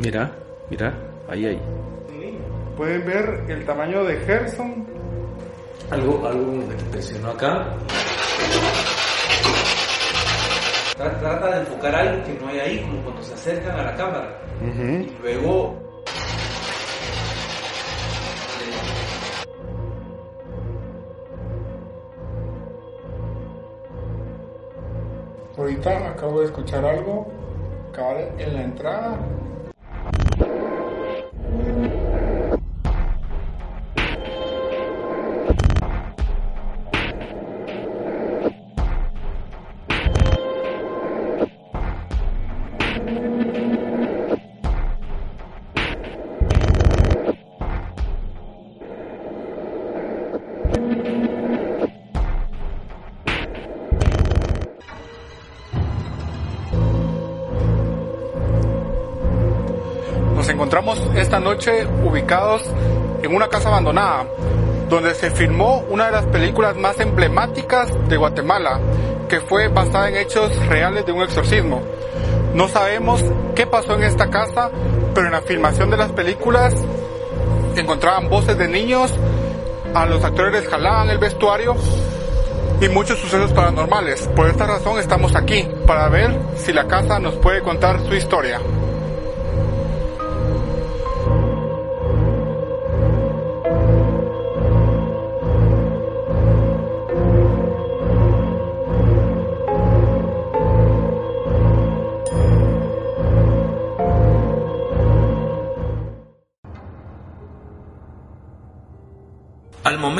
Mira, mira, ahí, ahí. Pueden ver el tamaño de Gerson. Algo, algo que presionó acá. Trata de enfocar algo que no hay ahí, como cuando se acercan a la cámara. Y luego Ahorita acabo de escuchar algo cabal en la entrada. Encontramos esta noche ubicados en una casa abandonada, donde se filmó una de las películas más emblemáticas de Guatemala, que fue basada en hechos reales de un exorcismo. No sabemos qué pasó en esta casa, pero en la filmación de las películas encontraban voces de niños, a los actores les jalaban el vestuario y muchos sucesos paranormales. Por esta razón estamos aquí, para ver si la casa nos puede contar su historia.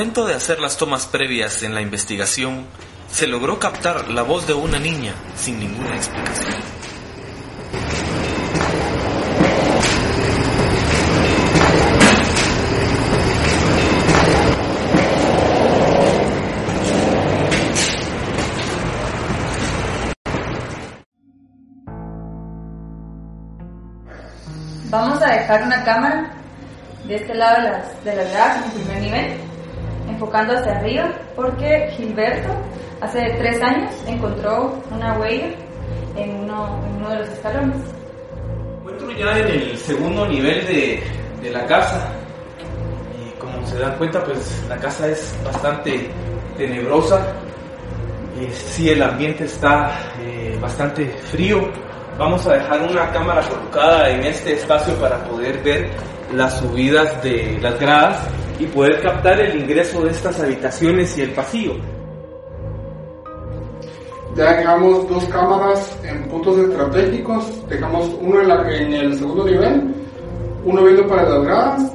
Momento de hacer las tomas previas en la investigación, se logró captar la voz de una niña sin ninguna explicación. Vamos a dejar una cámara de este lado de las, de las gradas en primer nivel, enfocando hacia arriba, porque Gilberto hace tres años encontró una huella en uno, de los escalones. encuentro ya en el segundo nivel de, la casa. Como se dan cuenta, pues la casa es bastante tenebrosa. Eh, sí, el ambiente está eh, bastante frío. Vamos a dejar una cámara colocada en este espacio para poder ver las subidas de las gradas y poder captar el ingreso de estas habitaciones y el pasillo. Ya dejamos dos cámaras en puntos estratégicos. Dejamos uno en, el segundo nivel, uno viendo para las gradas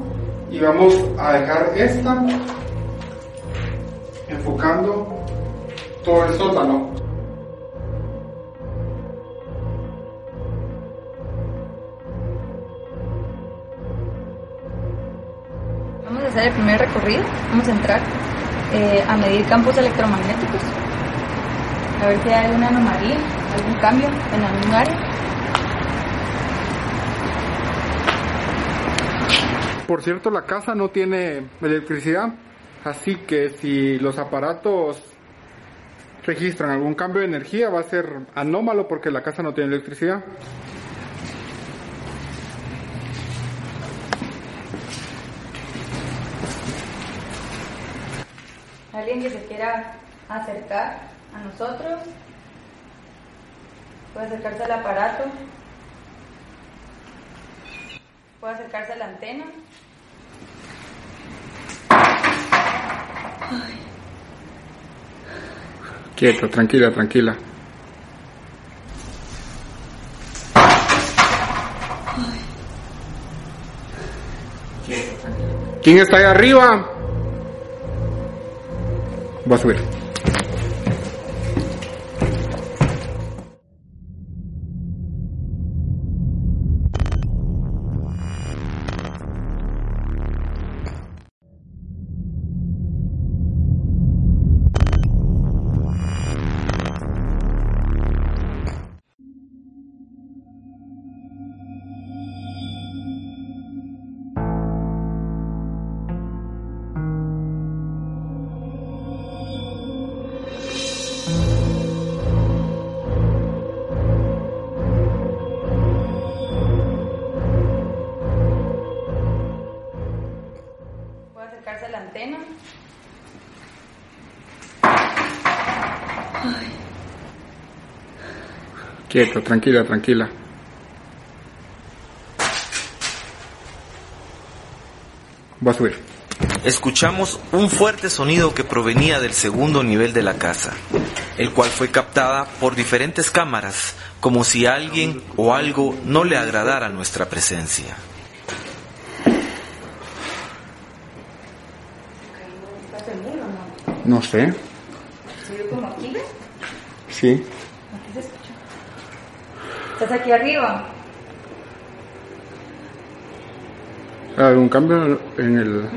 y vamos a dejar esta enfocando todo el sótano. Hacer el primer recorrido, vamos a entrar eh, a medir campos electromagnéticos, a ver si hay alguna anomalía, algún cambio en algún área. Por cierto, la casa no tiene electricidad, así que si los aparatos registran algún cambio de energía va a ser anómalo porque la casa no tiene electricidad. Alguien que se quiera acercar a nosotros, puede acercarse al aparato, puede acercarse a la antena. Quieto, tranquila, tranquila. ¿Quién está ahí arriba? Voy a subir. Quieto, tranquila, tranquila. Va a subir. Escuchamos un fuerte sonido que provenía del segundo nivel de la casa, el cual fue captada por diferentes cámaras, como si alguien o algo no le agradara nuestra presencia. ¿Estás seguro o no? No sé. ¿Se como aquí? Sí. ¿Estás aquí arriba? ¿Algún cambio en el...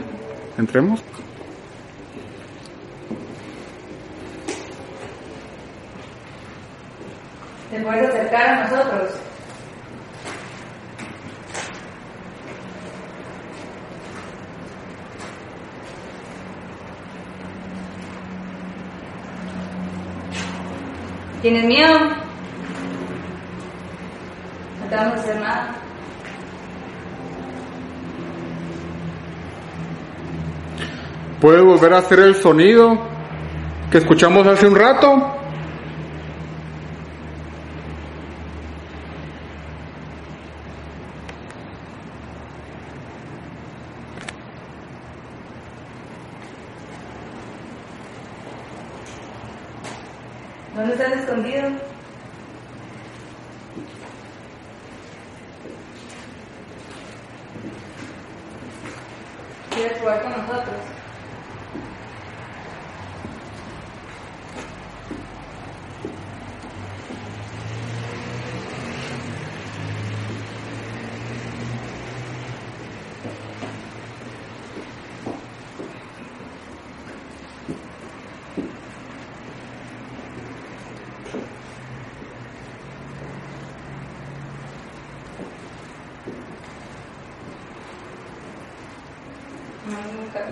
Entremos? ¿Te puedes acercar a nosotros? ¿Tienes miedo? No te vamos a hacer nada. ¿Puede volver a hacer el sonido que escuchamos hace un rato? ¿Dónde estás escondido? ¿Quieres jugar con nosotros? No, nunca.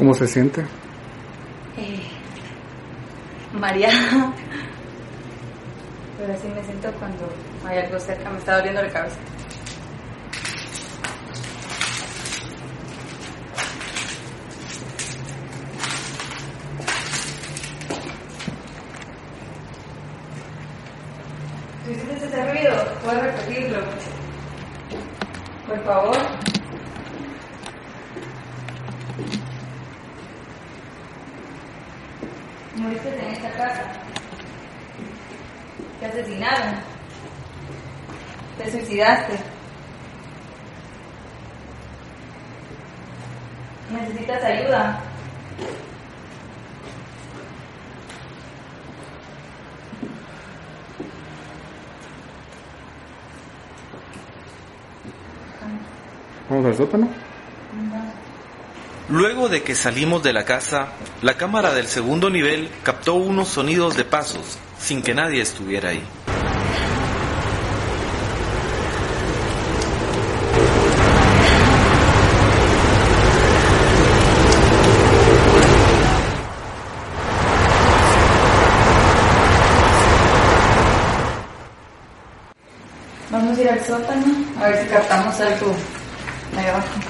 ¿Cómo se siente? Eh, mareada. Pero así me siento cuando hay algo cerca, me está doliendo la cabeza. Si hiciste ese ruido, puedes repetirlo. Por favor. Moriste en esta casa. Te asesinaron. Te suicidaste. Necesitas ayuda. Vamos al sótano. Luego de que salimos de la casa, la cámara del segundo nivel captó unos sonidos de pasos, sin que nadie estuviera ahí. Vamos a ir al sótano a ver si captamos algo ahí abajo.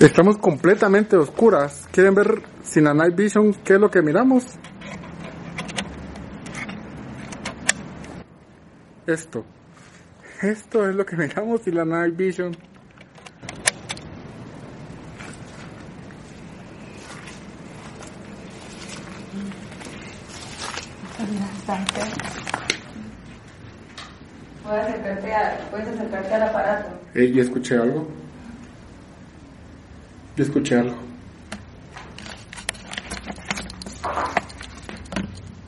Estamos completamente oscuras. ¿Quieren ver sin la night vision qué es lo que miramos? Esto. Esto es lo que miramos sin la night vision. Puedes acercarte, a, puedes acercarte al aparato. Eh, ya escuché algo. Ya escuché algo.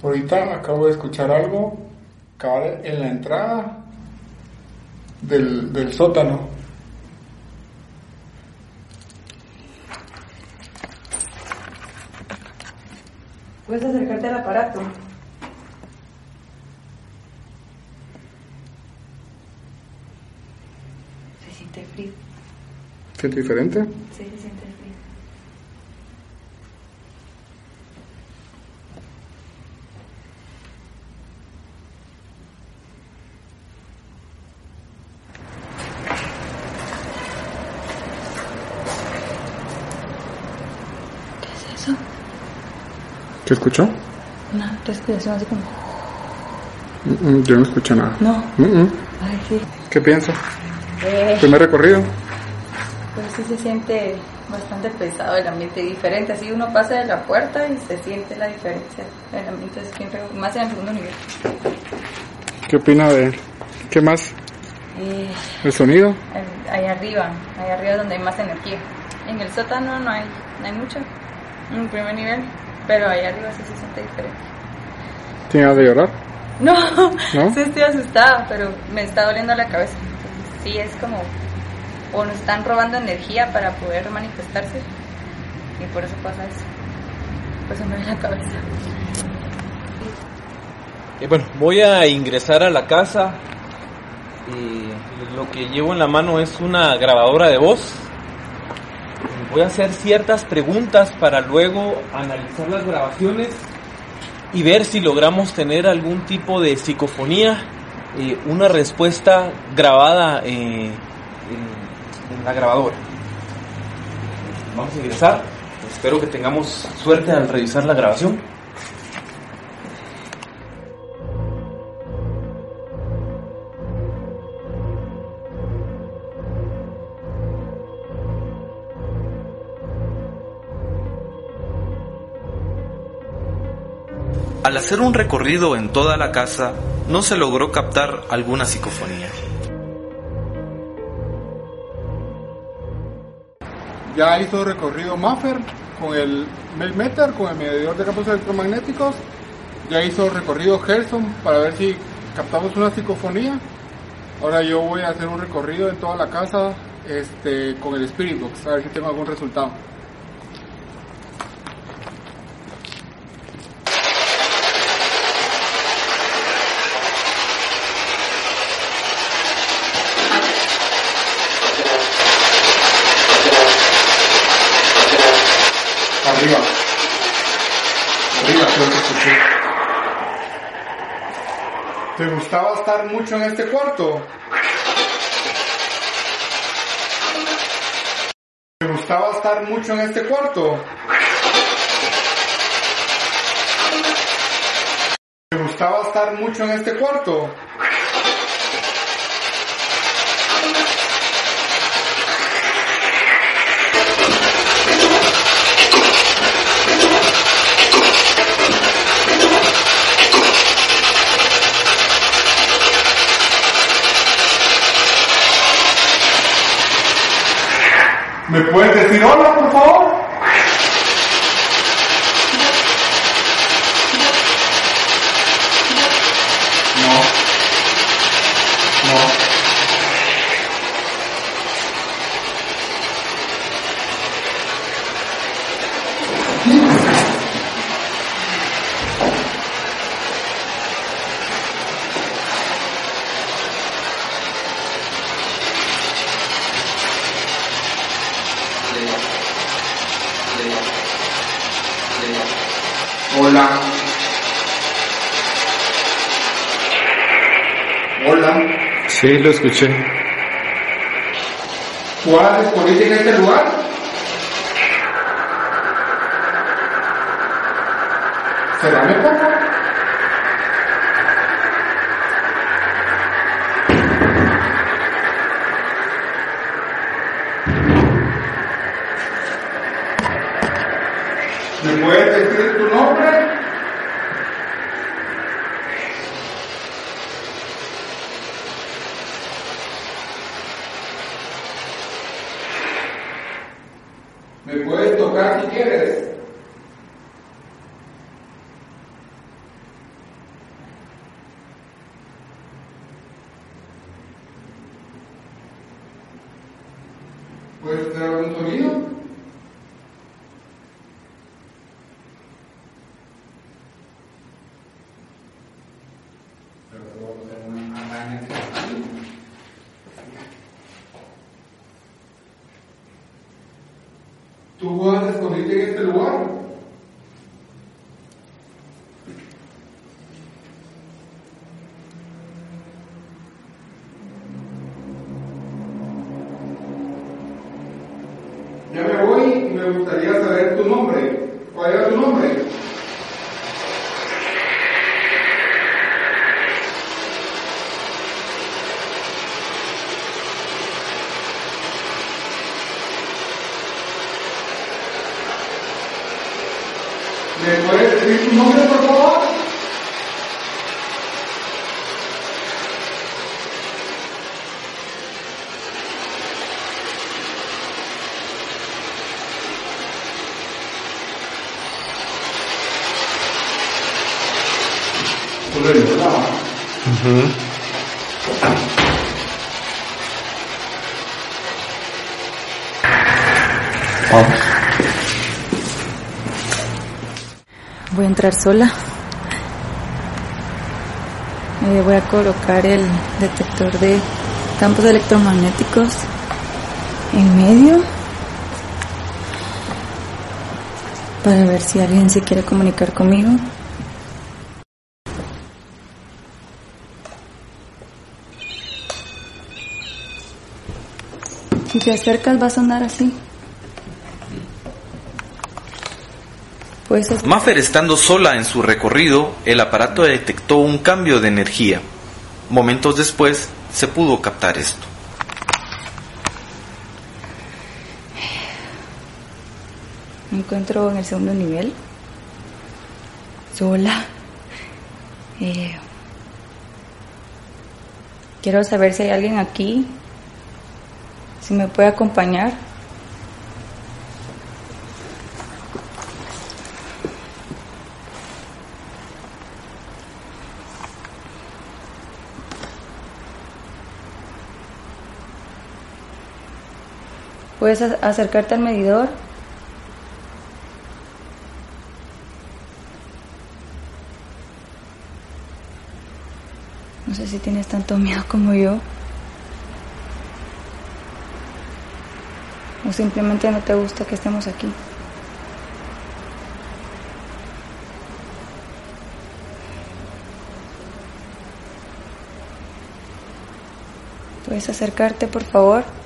Ahorita acabo de escuchar algo cabal en la entrada del, del sótano. Puedes acercarte al aparato. Se siente frío. ¿Siente diferente? Sí, se siente frío. ¿Qué escuchó? Una respiración así como... Mm, mm, Yo no escucho nada. No. Mm, mm. Ay, sí. ¿Qué piensa? Eh, Primer recorrido. pues sí se siente bastante pesado el ambiente diferente. Así uno pasa de la puerta y se siente la diferencia. El ambiente es siempre más en el segundo nivel. ¿Qué opina de qué más? Eh, ¿El sonido? ahí arriba, ahí arriba es donde hay más energía. En el sótano no hay, no hay mucho, en el primer nivel, pero ahí arriba sí se siente diferente. ¿Tiene ganas de llorar? No, ¿No? sí estoy asustada, pero me está doliendo la cabeza. Entonces, sí, es como, o nos están robando energía para poder manifestarse, y por eso pasa eso. Pues me duele la cabeza. Eh, bueno, voy a ingresar a la casa. y lo que llevo en la mano es una grabadora de voz. Voy a hacer ciertas preguntas para luego analizar las grabaciones y ver si logramos tener algún tipo de psicofonía, eh, una respuesta grabada eh, en, en la grabadora. Vamos a ingresar. Espero que tengamos suerte al revisar la grabación. Al hacer un recorrido en toda la casa, no se logró captar alguna psicofonía. Ya hizo recorrido Maffer con el Melmeter, con el medidor de campos electromagnéticos. Ya hizo recorrido Gerson para ver si captamos una psicofonía. Ahora yo voy a hacer un recorrido en toda la casa este, con el Spirit Box, a ver si tengo algún resultado. Arriba. Arriba, creo que escuché. ¿Te gustaba estar mucho en este cuarto? ¿Te gustaba estar mucho en este cuarto? ¿Te gustaba estar mucho en este cuarto? ¿Me puedes decir hola, por favor? No. No. Hola. Hola. Sí, lo escuché. ¿Tú haces política en este lugar? Cerrame poco. ¿Me puedes decir tu nombre? ¿Me puedes tocar si quieres? ¿Puedes hacer algún sonido? ¿Tú vas a escondite en este lugar? Ya me voy y me gustaría saber tu nombre. ¿Cuál era tu nombre? ¿Me puedes decir tu nombre, por favor? Sola. Eh, voy a colocar el detector de campos electromagnéticos en medio para ver si alguien se quiere comunicar conmigo. Si te acercas va a sonar así. Pues Maffer estando sola en su recorrido, el aparato detectó un cambio de energía. Momentos después se pudo captar esto. Me encuentro en el segundo nivel, sola. Eh, quiero saber si hay alguien aquí, si me puede acompañar. Puedes acercarte al medidor. No sé si tienes tanto miedo como yo. O simplemente no te gusta que estemos aquí. ¿Puedes acercarte, por favor?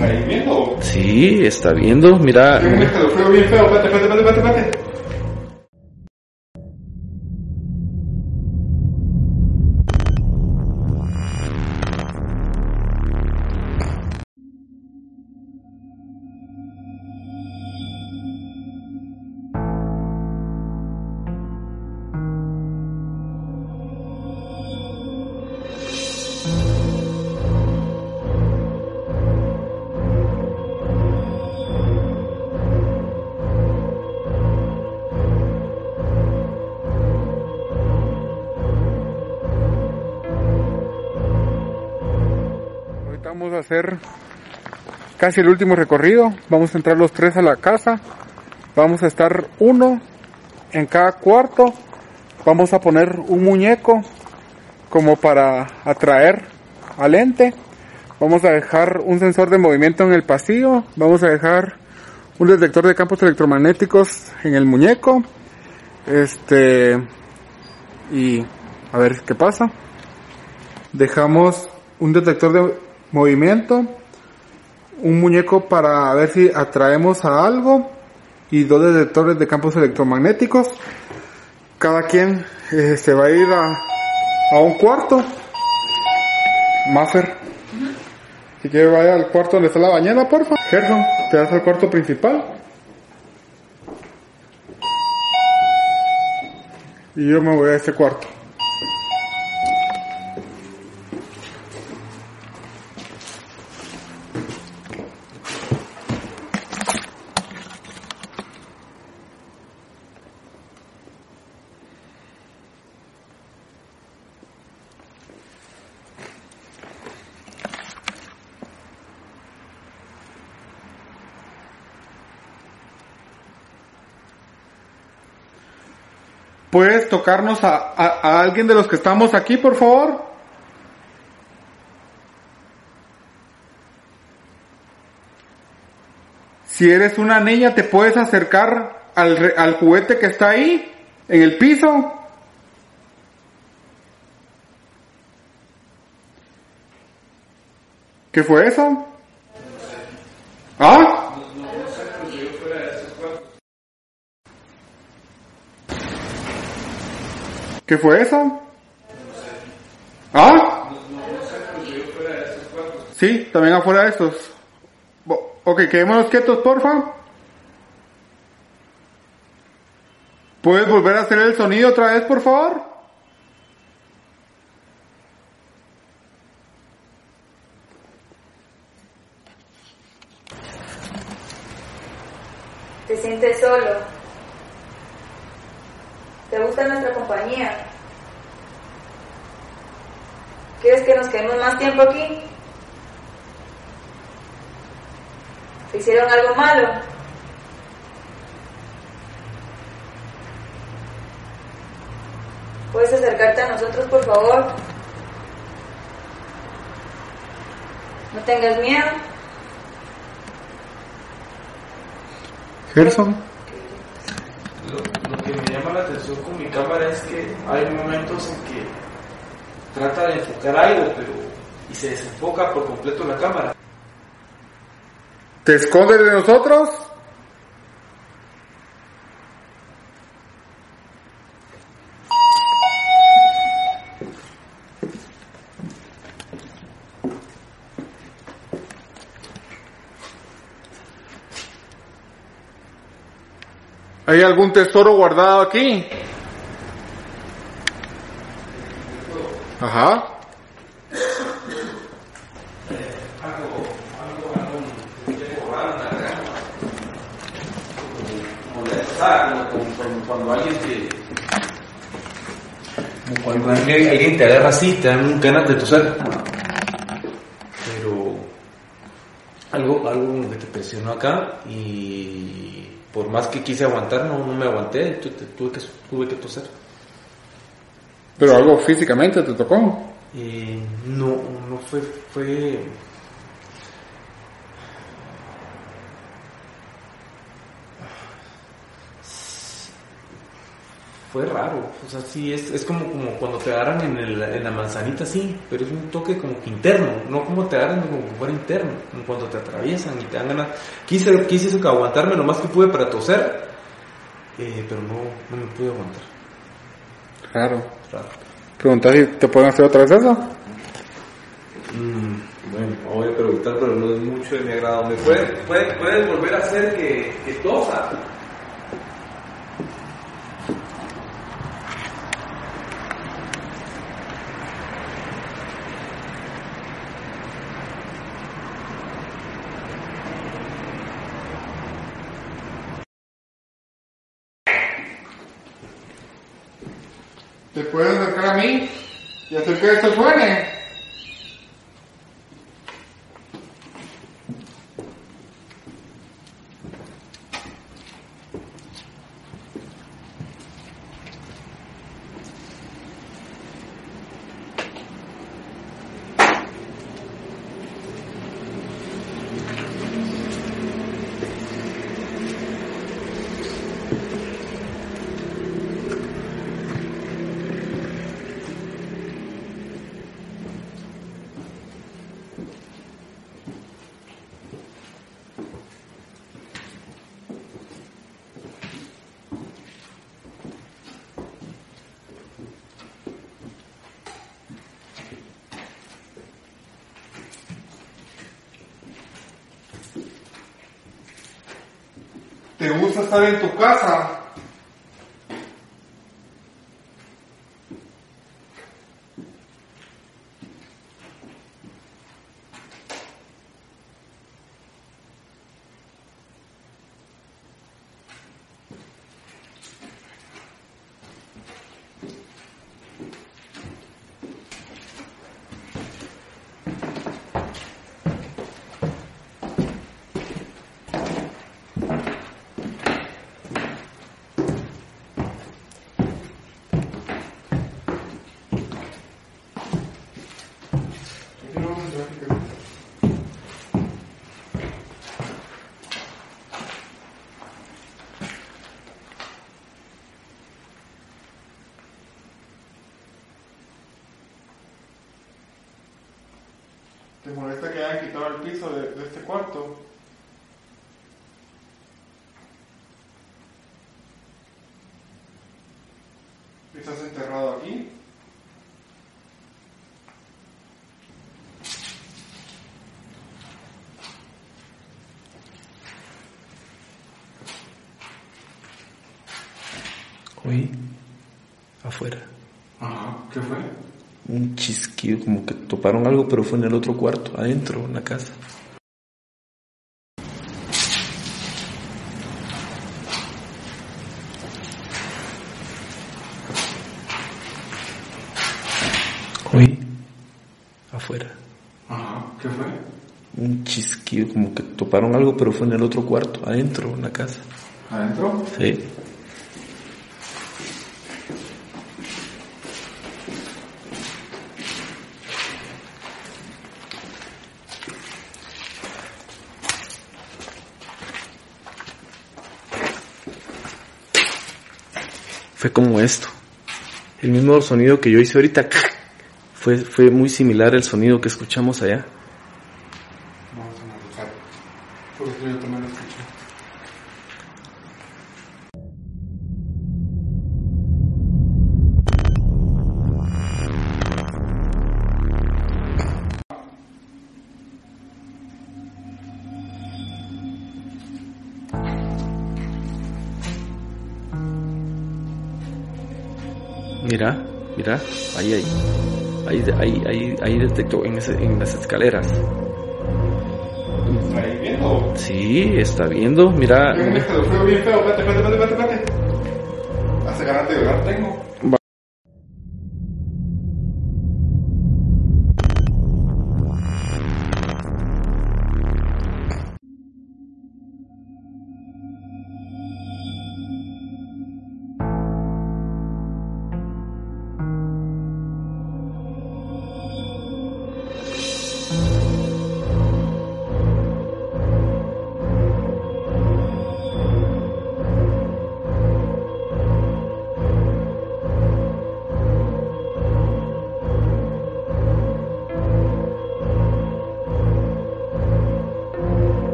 Ahí viendo. Sí, está viendo, mira. Yo me escalofrío bien feo. Espérate, espérate, espérate, espérate. Casi el último recorrido. Vamos a entrar los tres a la casa. Vamos a estar uno en cada cuarto. Vamos a poner un muñeco como para atraer al ente. Vamos a dejar un sensor de movimiento en el pasillo. Vamos a dejar un detector de campos electromagnéticos en el muñeco. Este y a ver qué pasa. Dejamos un detector de movimiento, un muñeco para ver si atraemos a algo y dos detectores de campos electromagnéticos. Cada quien eh, se va a ir a, a un cuarto Maffer. Si quiere vaya al cuarto donde está la bañera, porfa. Gerson, te das al cuarto principal. Y yo me voy a este cuarto. ¿Puedes tocarnos a, alguien de los que estamos aquí, por favor? Si eres una niña, ¿te puedes acercar al, al juguete que está ahí, en el piso? ¿Qué fue eso? ¿Ah? ¿Qué fue eso? ¿Ah? Sí, también afuera de estos. Ok, quedémonos quietos, porfa. ¿Puedes volver a hacer el sonido otra vez, por favor? Te sientes solo. ¿Te gusta nuestra compañía? ¿Quieres que nos quedemos más tiempo aquí? ¿Te hicieron algo malo? ¿Puedes acercarte a nosotros, por favor? No tengas miedo. Gerson. Que me llama la atención con mi cámara es que hay momentos en que trata de enfocar algo, pero y se desenfoca por completo la cámara. ¿Te escondes de nosotros? ¿Hay algún tesoro guardado aquí? Ajá. cuando alguien te. Cuando alguien, te agarra así, te dan ganas de toser. Pero. Algo, algo que te presionó acá y. Por más que quise aguantar, no, no me aguanté, tu- tu- tuve que, tuve que toser. Pero algo físicamente te tocó. Eh, no, no fue, fue. Fue raro, o sea, sí, es, es como, como cuando te agarran en, el- en la manzanita, sí, pero es un toque como que interno, no como te agarran como que fuera interno, como cuando te atraviesan y te dan ganas. Quise, quise aguantarme lo más que pude para toser, eh, pero no, no me pude aguantar. Claro. Raro. Pregunta si te pueden hacer otra vez eso. Mm, bueno, no voy a preguntar, pero no es mucho de mi agrado. ¿Me puedes, puedes, puedes volver a hacer que, que tosa? ¿Te puedes acercar a mí y hacer que esto suene? ¿Te gusta estar en tu casa? ¿Te molesta que hayan quitado el piso de, de este cuarto? ¿Estás enterrado aquí? Oí afuera Ajá, ¿qué fue? un chisquido, como que toparon algo, pero fue en el otro cuarto, adentro, en la casa. Oí afuera Ajá, ¿qué fue? un chisquido, toparon algo, pero fue en el otro cuarto, adentro, en la casa. ¿Adentro? Sí. Fue como esto. El mismo sonido que yo hice ahorita. Fue, fue muy similar al sonido que escuchamos allá. Ahí, ahí, ahí, ahí, ahí, ahí detectó en, ese- en las escaleras. ¿Está ahí viendo? Sí, está viendo, mira. Bien feo, feo, bien feo. Espérate, espérate, espérate, espérate, espérate. Hace ganas de llorar tengo.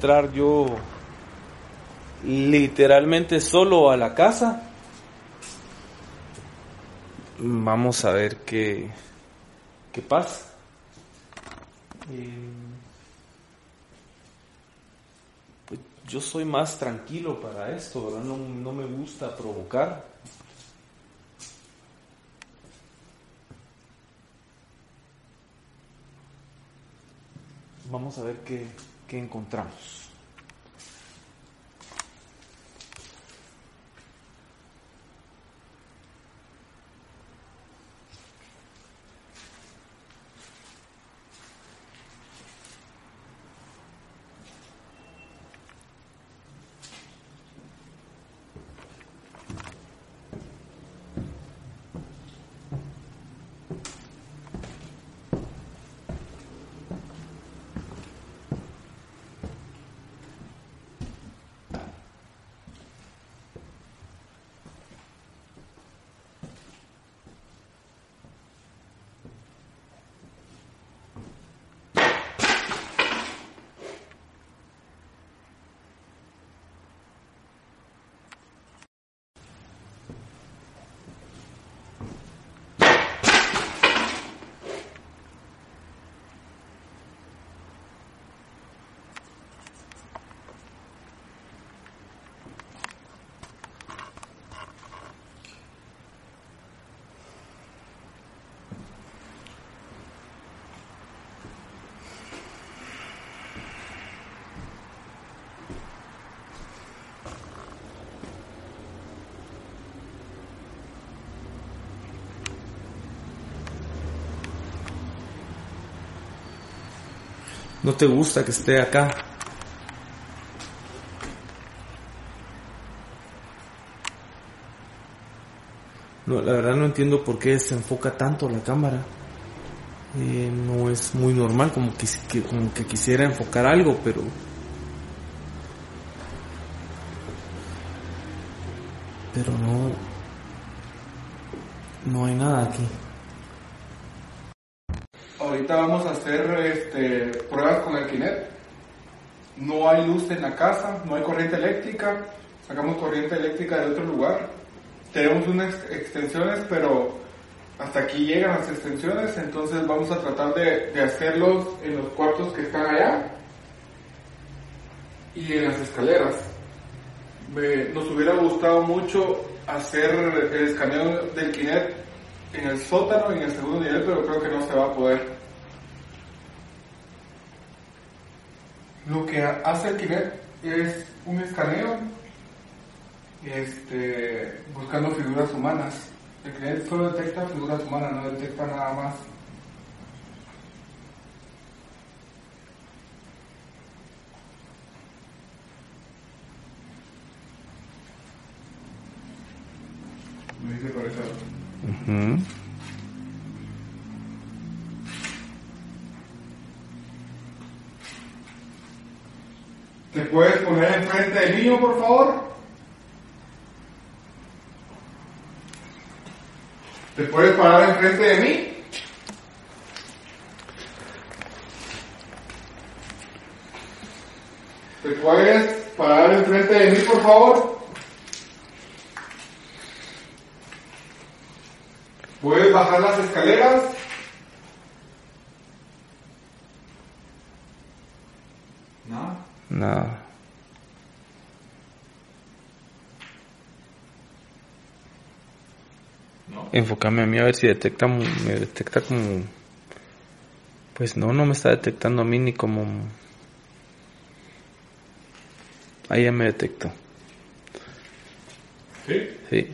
Entrar yo literalmente solo a la casa. Vamos a ver qué, qué pasa. Eh, yo soy más tranquilo para esto. No, no me gusta provocar. Vamos a ver qué, qué encontramos. No te gusta que esté acá. No, la verdad no entiendo por qué se enfoca tanto la cámara. Eh, no es muy normal, como que, como que quisiera enfocar algo. Pero no... No hay nada aquí. Ahorita vamos a hacer este, pruebas con el Kinect. No hay luz en la casa, no hay corriente eléctrica. Sacamos corriente eléctrica de otro lugar. Tenemos unas extensiones, pero hasta aquí llegan las extensiones. Entonces vamos a tratar de, de hacerlos en los cuartos que están allá y en las escaleras. Nos hubiera gustado mucho hacer el escaneo del Kinect en el sótano y en el segundo nivel, pero creo que no se va a poder. Lo que ha- hace el Kinect es un escaneo este, buscando figuras humanas. El Kinect solo detecta figuras humanas, no detecta nada más. Me dice por eso. ¿Te puedes poner enfrente del niño, por favor? ¿Te puedes parar enfrente de mí? ¿Te puedes parar enfrente de mí, por favor? ¿Puedes bajar las escaleras? No. Nada. No. Enfócame a mí a ver si detecta, me detecta como... Pues no, no me está detectando a mí ni como... Ahí ya me detectó. ¿Sí? Sí,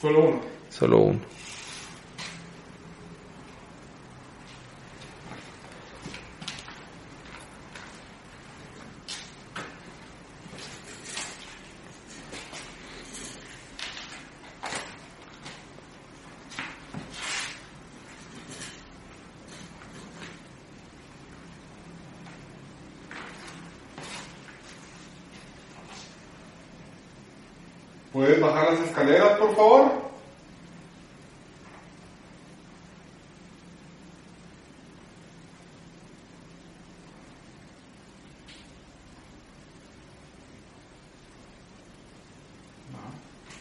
Solo uno. solo uno. ¿Puedes bajar las escaleras, por favor?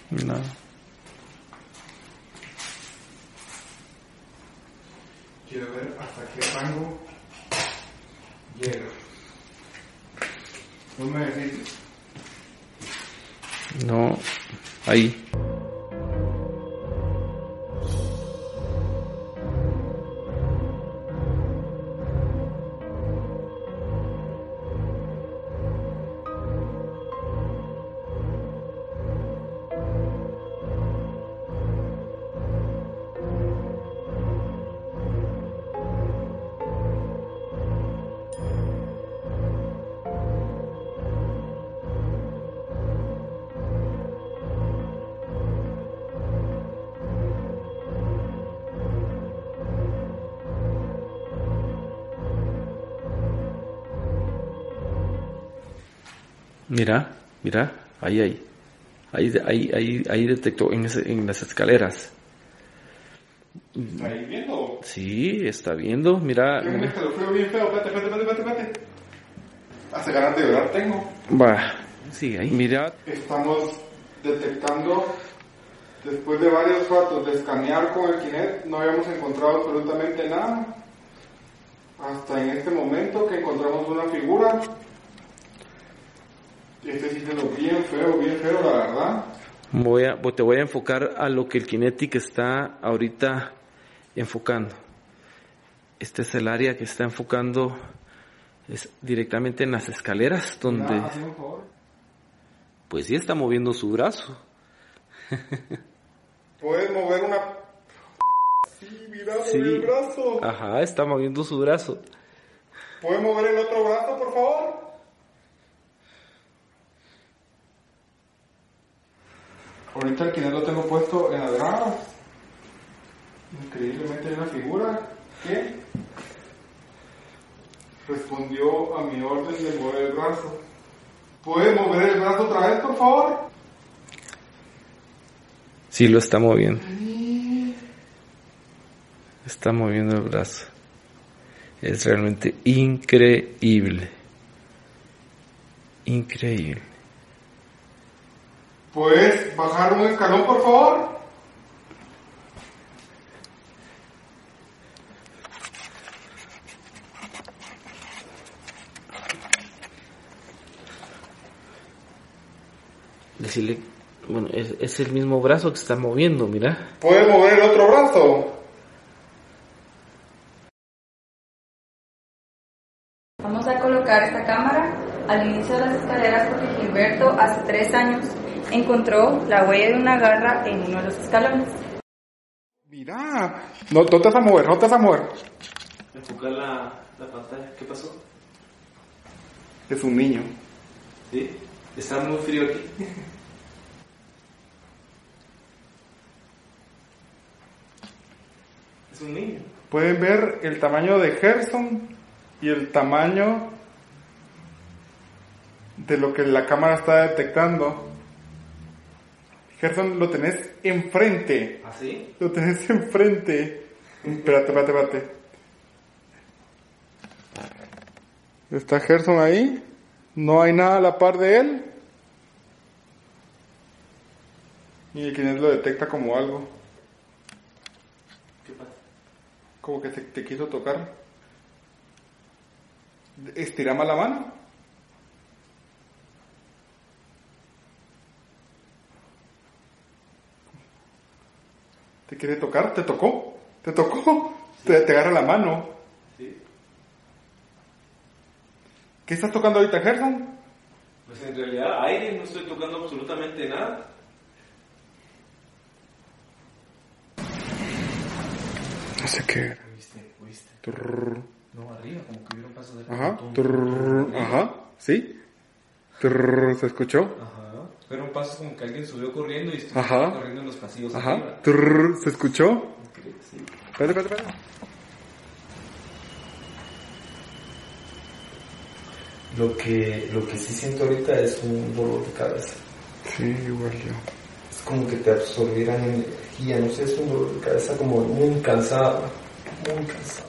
Nada. Quiero ver hasta qué rango llega. ¿No me decís? No, ahí. Mira, mira, ahí, ahí. Ahí, ahí, ahí, ahí detectó en, ese- en las escaleras. ¿Está ahí viendo? Sí, está viendo, mira. Tengo un mira. escalofrío bien feo. Espérate, espérate, espérate, espérate, espérate. Hace ganas de llorar tengo. Va, sí, ahí. Mira, Estamos detectando, después de varios ratos de escanear con el Kinect, no habíamos encontrado absolutamente nada. Hasta en este momento que encontramos una figura. Este sí siendo bien feo, bien feo, la verdad. voy a, te voy a enfocar a lo que el Kinetic está ahorita enfocando. Este es el área que está enfocando es directamente en las escaleras donde pues sí está moviendo su brazo. Puedes mover una. Sí, mira, Sí. el brazo. Ajá, está moviendo su brazo. ¿Puede mover el otro brazo, por favor? Ahorita el quinel lo tengo puesto en las gradas. Increíblemente hay una figura que respondió a mi orden de mover el brazo. ¿Puede mover el brazo otra vez, por favor? Sí, lo está moviendo. Está moviendo el brazo. Es realmente increíble. Increíble. ¿Puedes bajar un escalón, por favor? Decirle, bueno, es, es el mismo brazo que se está moviendo, mira. ¿Puede mover el otro brazo? Vamos a colocar esta cámara al inicio de las escaleras porque Gilberto hace tres años encontró la huella de una garra en uno de los escalones. Mira, no, no te vas a mover, no te vas a mover. Enfocar la, la pantalla. ¿Qué pasó? Es un niño. ¿Sí? Está muy frío aquí. Es un niño. Pueden ver el tamaño de Gerson y el tamaño de lo que la cámara está detectando. Gerson lo tenés enfrente. ¿Así? Lo tenés enfrente. Espérate, espérate, espérate. Está Gerson ahí. No hay nada a la par de él. Y quien lo detecta como algo. ¿Qué pasa? Como que te, te quiso tocar. Estira más la mano. ¿Te quiere tocar? ¿Te tocó? ¿Te tocó? Te, te agarra la mano. ¿Sí? ¿Qué estás tocando ahorita, Gerson? Pues en realidad aire, no estoy tocando absolutamente nada. No sé qué. ¿Oíste? ¿Oíste? No, arriba, como que hubiera un paso de Ajá. tum. Ajá. ¿Sí? Trrr. ¿Se escuchó? Ajá. Pero un paso como que alguien subió corriendo y estuvo Ajá. corriendo en los pasillos Ajá. arriba. Trrr. ¿Se escuchó? Sí. Espérate, espérate, espérate. Lo que, lo que sí siento ahorita es un dolor de cabeza. Sí, igual yo. Es como que te absorbieran energía, no sé, es un dolor de cabeza como muy cansado, muy cansado.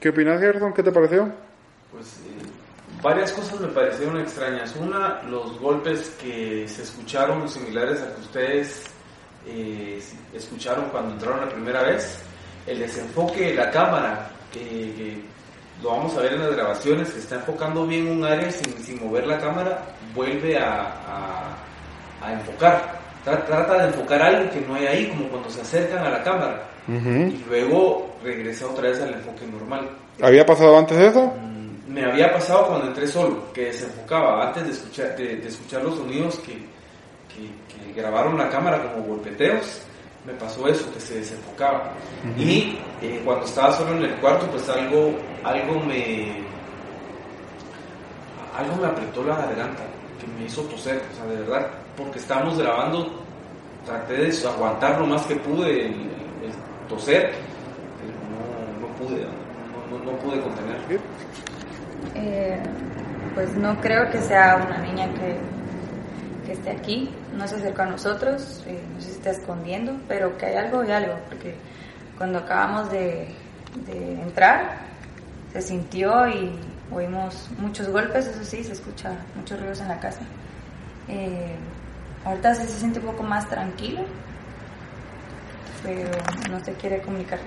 ¿Qué opinas, Gerson? ¿Qué te pareció? Pues eh, varias cosas me parecieron extrañas. Una, los golpes que se escucharon similares a que ustedes eh, escucharon cuando entraron la primera vez. El desenfoque de la cámara, que, lo vamos a ver en las grabaciones, que está enfocando bien un área sin, sin mover la cámara, vuelve a enfocar. Tra- Trata de enfocar algo que no hay ahí, como cuando se acercan a la cámara. Y luego regresa otra vez al enfoque normal. ¿Había pasado antes eso? Mm, Me había pasado cuando entré solo, que desenfocaba antes de escuchar, de, de escuchar los sonidos que, que- que grabaron la cámara como golpeteos. Me pasó eso, que se desenfocaba. Y eh, cuando estaba solo en el cuarto, pues algo, algo me, algo me apretó la garganta, que me hizo toser, o sea, de verdad, porque estábamos grabando, traté de aguantar lo más que pude el, el toser, pero no, no pude, no, no- no pude contener. Eh, pues no creo que sea una niña que, que esté aquí, no se acercó a nosotros, eh, no si está escondiendo, pero que hay algo y algo, porque cuando acabamos de, de entrar se sintió y oímos muchos golpes, eso sí, se escucha muchos ruidos en la casa. Eh, ahorita sí se siente un poco más tranquilo, pero no se quiere comunicar.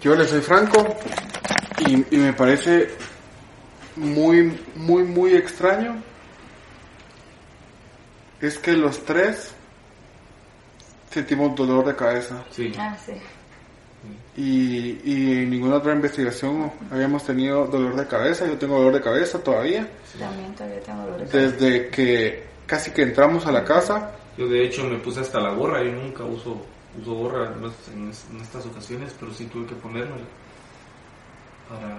Yo le soy franco y, y me parece muy, muy, muy extraño. Es que los tres sentimos dolor de cabeza Sí. Ah, sí. y, y en ninguna otra investigación habíamos tenido dolor de cabeza. Yo tengo dolor de cabeza todavía. También todavía tengo dolor de cabeza. Desde que casi que entramos a la casa. Yo de hecho me puse hasta la gorra, yo nunca uso, uso gorra en, es- en estas ocasiones, pero sí tuve que ponérmela para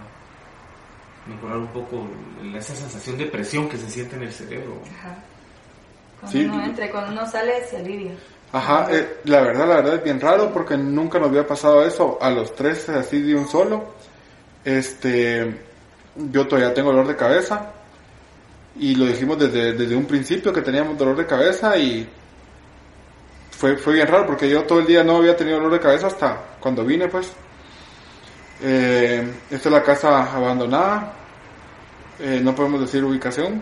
mejorar un poco esa sensación de presión que se siente en el cerebro. Ajá. Cuando Sí. uno entra, cuando uno sale, se alivia. Ajá, eh, la verdad, la verdad es bien raro porque nunca nos había pasado eso a los tres así de un solo. Este, yo todavía tengo dolor de cabeza y lo dijimos desde, desde un principio que teníamos dolor de cabeza y fue, fue bien raro porque yo todo el día no había tenido dolor de cabeza hasta cuando vine pues. Eh, esta es la casa abandonada, Eh, no podemos decir ubicación.